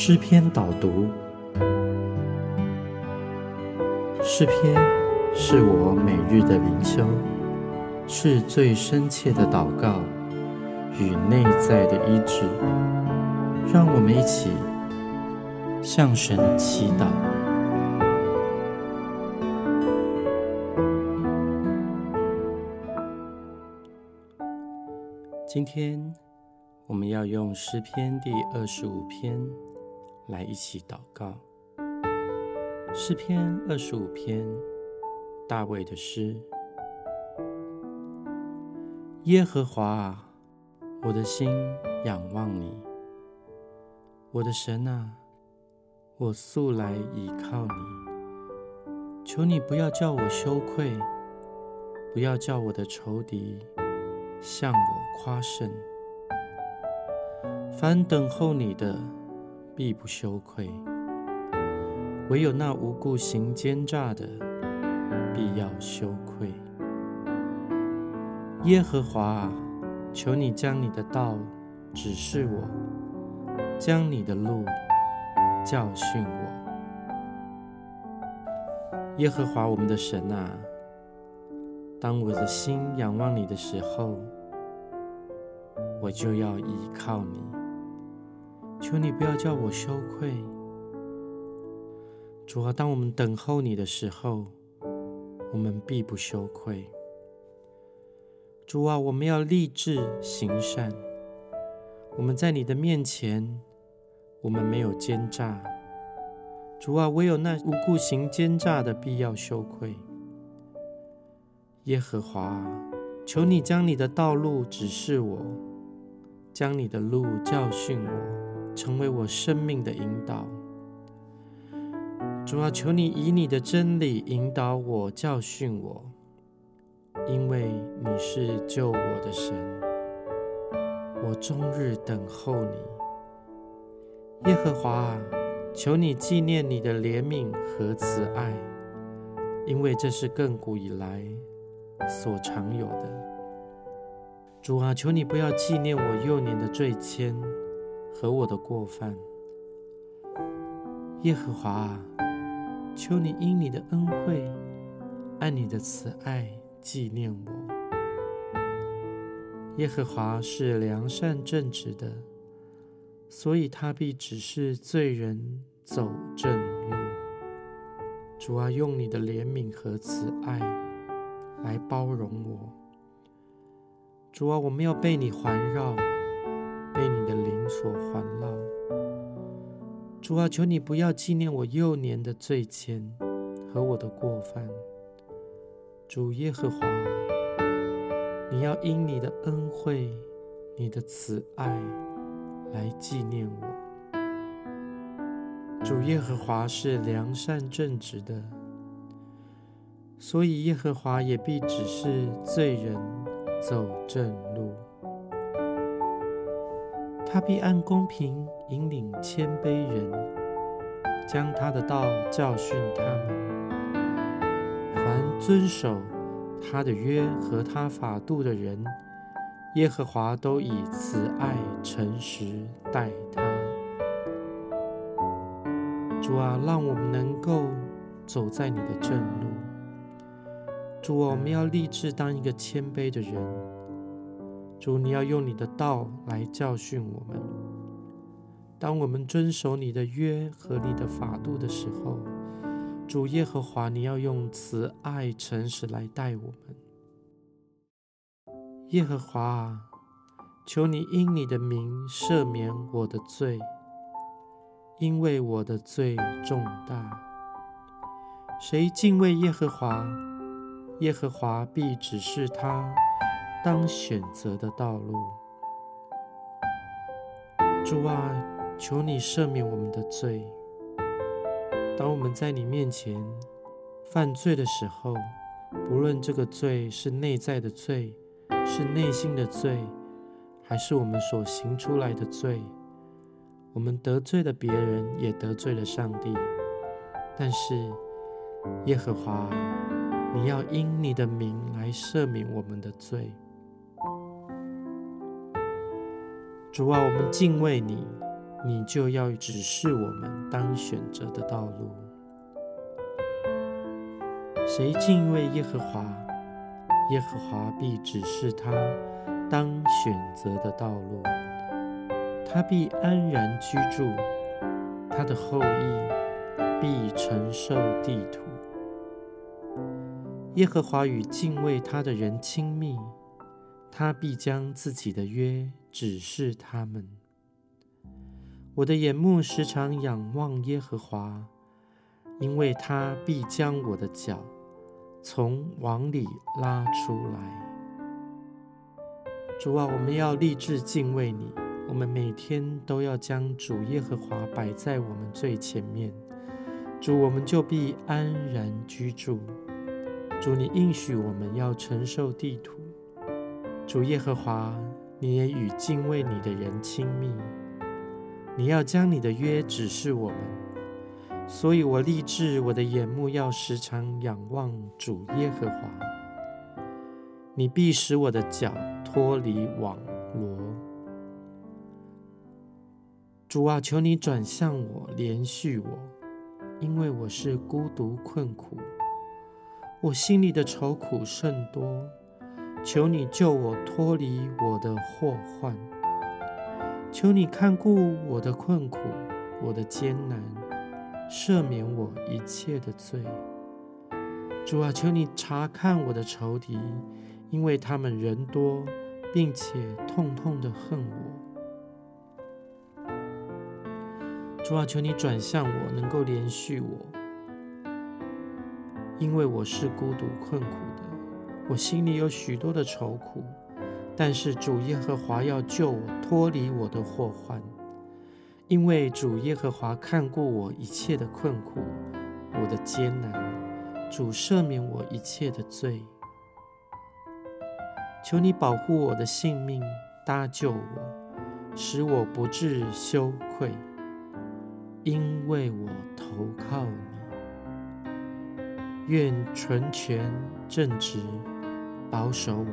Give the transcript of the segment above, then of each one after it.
诗篇导读。诗篇是我每日的灵修，是最深切的祷告与内在的医治。让我们一起向神祈祷。今天我们要用诗篇第二十五篇来一起祷告。诗篇二十五篇，大卫的诗。耶和华啊，我的心仰望你，我的神啊，我素来倚靠你。求你不要叫我羞愧，不要叫我的仇敌向我夸胜。凡等候你的，必不羞愧。唯有那无故行奸诈的，必要羞愧。耶和华啊，求你将你的道指示我，将你的路教训我。耶和华我们的神啊，当我的心仰望你的时候，我就要依靠你。求你不要叫我羞愧。主啊，当我们等候你的时候，我们必不羞愧。主啊，我们要立志行善。我们在你的面前，我们没有奸诈。主啊，唯有那无故行奸诈的，必要羞愧。耶和华，求你将你的道路指示我，将你的路教训我，成为我生命的引导。主啊，求你以你的真理引导我、教训我，因为你是救我的神。我终日等候你，耶和华啊，求你纪念你的怜悯和慈爱，因为这是亘古以来所常有的。主啊，求你不要纪念我幼年的罪愆和我的过犯，耶和华啊。求你因你的恩惠，按你的慈爱纪念我。耶和华是良善正直的，所以他必指示罪人走正路。主啊，用你的怜悯和慈爱来包容我。主啊，我们要被你环绕，主啊，求你不要纪念我幼年的罪愆和我的过犯。主耶和华，你要因你的恩惠、你的慈爱来纪念我。主耶和华是良善正直的，所以耶和华也必指示罪人走正路。他必按公平引领谦卑人，将他的道教训他们。凡遵守他的约和他法度的人，耶和华都以慈爱诚实待他。主啊，让我们能够走在你的正路。主啊，我们要立志当一个谦卑的人。主，你要用你的道来教训我们。当我们遵守你的约和你的法度的时候，主耶和华，你要用慈爱、诚实来待我们。耶和华，求你因你的名赦免我的罪，因为我的罪重大。谁敬畏耶和华，耶和华必指示他。当选择的道路，主啊，求你赦免我们的罪。当我们在你面前犯罪的时候，不论这个罪是内在的罪，是内心的罪，还是我们所行出来的罪，我们得罪了别人，也得罪了上帝。但是耶和华，你要因你的名来赦免我们的罪。主啊，我们敬畏你，你就要指示我们当选择的道路。谁敬畏耶和华，耶和华必指示他当选择的道路。他必安然居住，他的后裔必承受地土。耶和华与敬畏他的人亲密，他必将自己的约指示他们。我的眼目时常仰望耶和华，因为他必将我的脚从网里拉出来。主啊，我们要立志敬畏你，我们每天都要将主耶和华摆在我们最前面。主，我们就必安然居住。主，你应许我们要承受地土。主耶和华，你也与敬畏你的人亲密。你要将你的约指示我们，所以我立志，我的眼目要时常仰望主耶和华。你必使我的脚脱离网罗。主啊，求你转向我，连续我，因为我是孤独困苦，我心里的愁苦甚多。求你救我脱离我的祸患。求你看顾我的困苦，我的艰难，赦免我一切的罪。主啊，求你查看我的仇敌，因为他们人多，并且痛痛的恨我。主啊，求你转向我，能够连续我，因为我是孤独困苦，我心里有许多的愁苦。但是主耶和华要救我脱离我的祸患，因为主耶和华看过我一切的困苦，我的艰难，主赦免我一切的罪。求你保护我的性命，搭救我，使我不致羞愧，因为我投靠你。愿纯全正直保守我。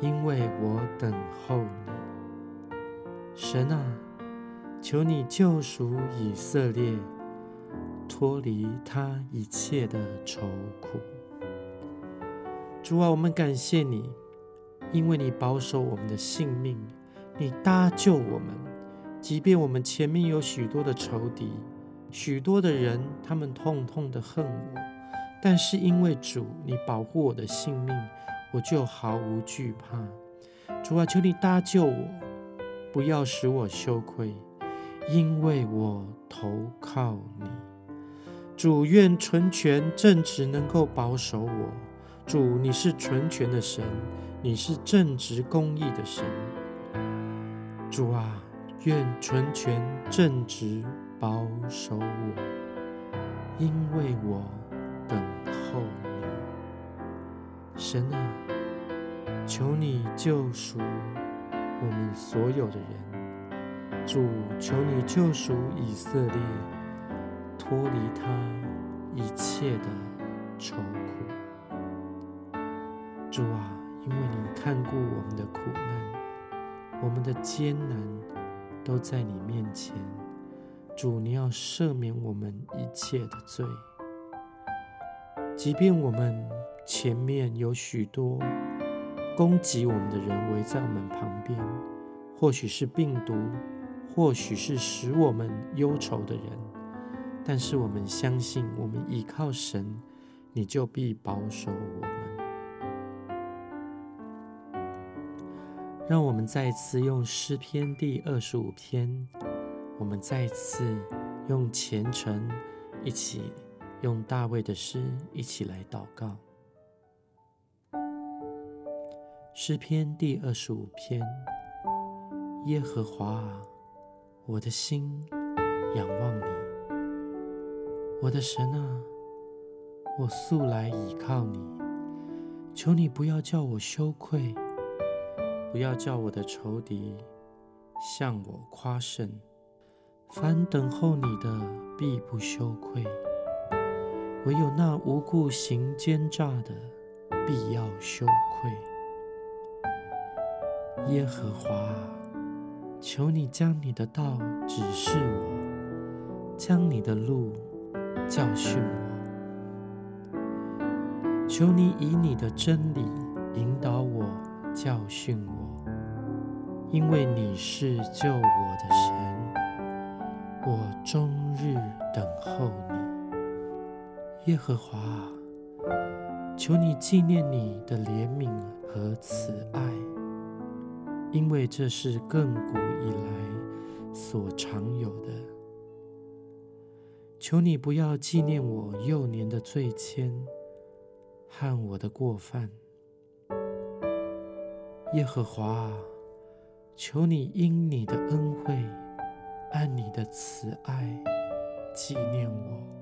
因为我等候你，神啊，求你救赎以色列，脱离他一切的愁苦。主啊，我们感谢你，因为你保守我们的性命，你搭救我们，即便我们前面有许多的仇敌，许多的人，他们痛痛的恨我，但是因为主，你保护我的性命。我就毫无惧怕，主啊，求你搭救我，不要使我羞愧，因为我投靠你。主愿纯全正直能够保守我。主，你是纯全的神，你是正直公义的神。主啊，愿纯全正直保守我，因为我等候你。神啊。求你救赎我们所有的人，主，求你救赎以色列，脱离他一切的愁苦。主啊，因为你看顾我们的苦难，我们的艰难都在你面前。主，你要赦免我们一切的罪，即便我们前面有许多。攻击我们的人围在我们旁边，或许是病毒，或许是使我们忧愁的人，但是我们相信，我们依靠神，你就必保守我们。让我们再次用诗篇第二十五篇，我们再次用虔诚，一起用大卫的诗一起来祷告。诗篇第二十五篇：耶和华啊，我的心仰望你；我的神啊，我素来倚靠你。求你不要叫我羞愧，不要叫我的仇敌向我夸胜。凡等候你的，必不羞愧；唯有那无故行奸诈的，必要羞愧。耶和华，求你将你的道指示我，将你的路教训我。求你以你的真理引导我，教训我，因为你是救我的神，我终日等候你，耶和华。求你纪念你的怜悯和慈爱，因为这是亘古以来所常有的。求你不要纪念我幼年的罪愆和我的过犯，耶和华，求你因你的恩惠，按你的慈爱纪念我。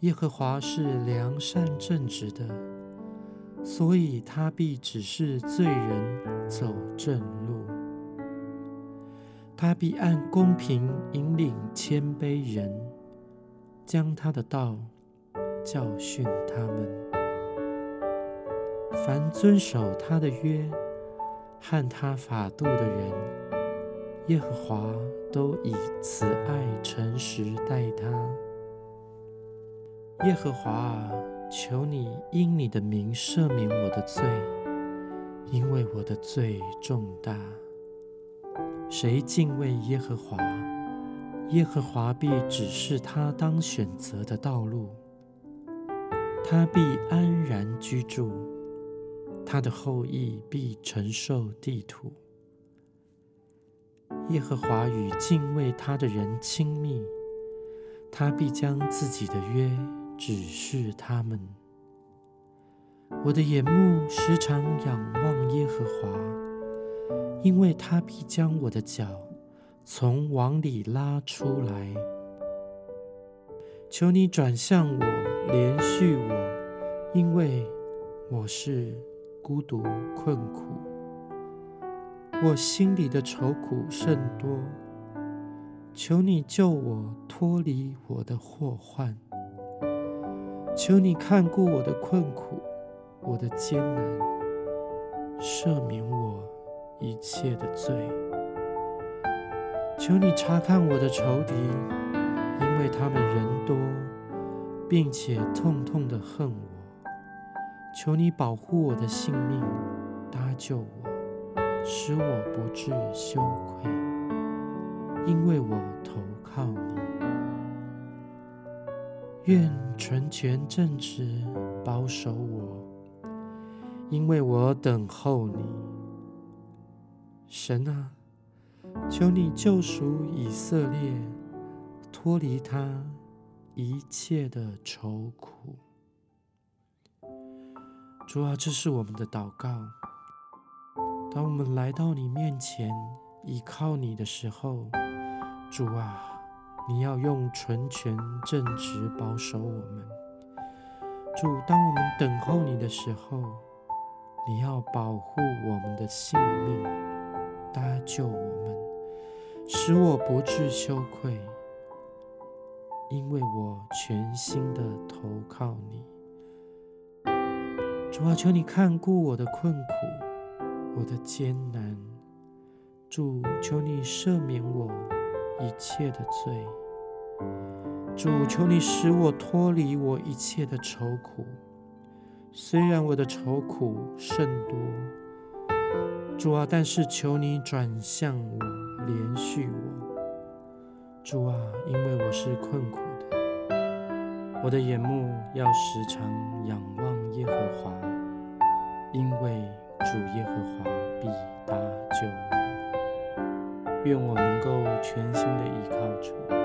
耶和华是良善正直的，所以他必指示罪人走正路。他必按公平引领谦卑人，将他的道教训他们。凡遵守他的约和他法度的人，耶和华都以慈爱诚实待他。耶和华，求你因你的名赦免我的罪，因为我的罪重大。谁敬畏耶和华，耶和华必指示他当选择的道路，他必安然居住，他的后裔必承受地土。耶和华与敬畏他的人亲密，他必将自己的约。指示他们，我的眼目时常仰望耶和华，因为他必将我的脚从网里拉出来。求你转向我，连续我，因为我是孤独困苦，我心里的愁苦甚多。求你救我脱离我的祸患。求你看顾我的困苦，我的艰难，赦免我一切的罪。求你查看我的仇敌，因为他们人多，并且痛痛的恨我。求你保护我的性命，搭救我，使我不至羞愧，因为我投靠你。愿纯全正直保守我，因为我等候你。神啊，求你救赎以色列，脱离他一切的愁苦。主啊，这是我们的祷告。当我们来到你面前依靠你的时候，主啊。你要用纯全正直保守我们，主。当我们等候你的时候，你要保护我们的性命，搭救我们，使我不致羞愧，因为我全心的投靠你。主啊，求你看顾我的困苦，我的艰难。主，求你赦免我。一切的罪，主求你使我脱离我一切的愁苦。虽然我的愁苦甚多，主啊，但是求你转向我，连续我。主啊，因为我是困苦的，我的眼目要时常仰望耶和华，因为主耶和华必搭救我。愿我能够全心的依靠主。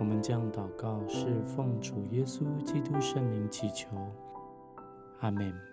我们将祷告是奉主耶稣基督圣名祈求，阿门。